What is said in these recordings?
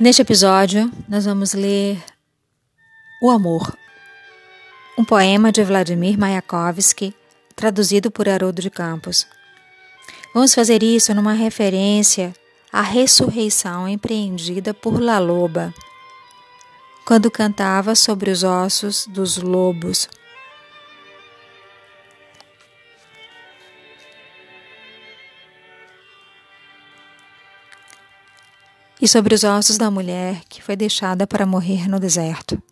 Neste episódio, nós vamos ler O Amor, um poema de Vladimir Mayakovsky, traduzido por Haroldo de Campos. Vamos fazer isso numa referência à ressurreição empreendida por La Loba, quando cantava sobre os ossos dos lobos. E sobre os ossos da mulher que foi deixada para morrer no deserto.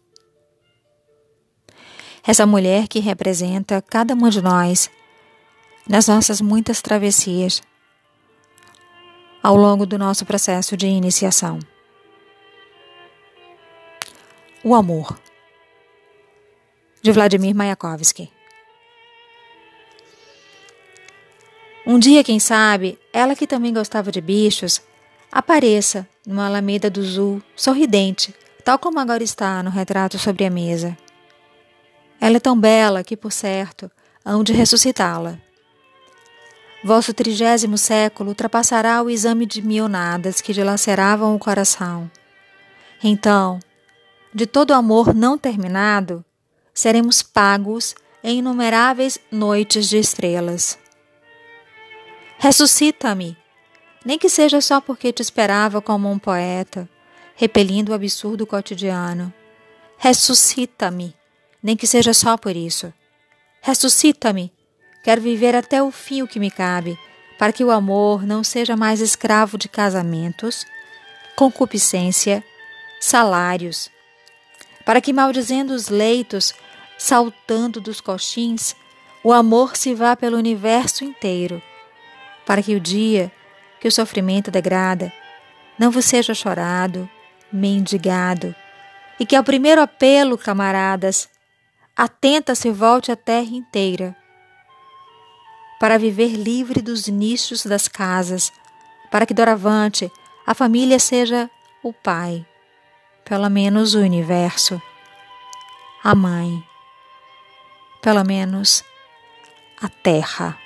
Essa mulher que representa cada um de nós nas nossas muitas travessias ao longo do nosso processo de iniciação. O Amor, de Vladimir Mayakovsky. Um dia, quem sabe, ela que também gostava de bichos, apareça numa alameda do Zul, sorridente, tal como agora está no retrato sobre a mesa. Ela é tão bela que, por certo, hão de ressuscitá-la. Vosso trigésimo século ultrapassará o exame de mionadas que dilaceravam o coração. Então, de todo amor não terminado, seremos pagos em inumeráveis noites de estrelas. Ressuscita-me, nem que seja só porque te esperava como um poeta, repelindo o absurdo cotidiano. Ressuscita-me, nem que seja só por isso. Ressuscita-me, quero viver até o fim o que me cabe, para que o amor não seja mais escravo de casamentos, concupiscência, salários, para que, maldizendo os leitos, saltando dos coxins, o amor se vá pelo universo inteiro, para que o dia que o sofrimento degrada, não vos seja chorado, mendigado, e que ao primeiro apelo, camaradas, atenta se volte a terra inteira, para viver livre dos nichos das casas, para que doravante a família seja o pai, pelo menos o universo, a mãe, pelo menos a terra.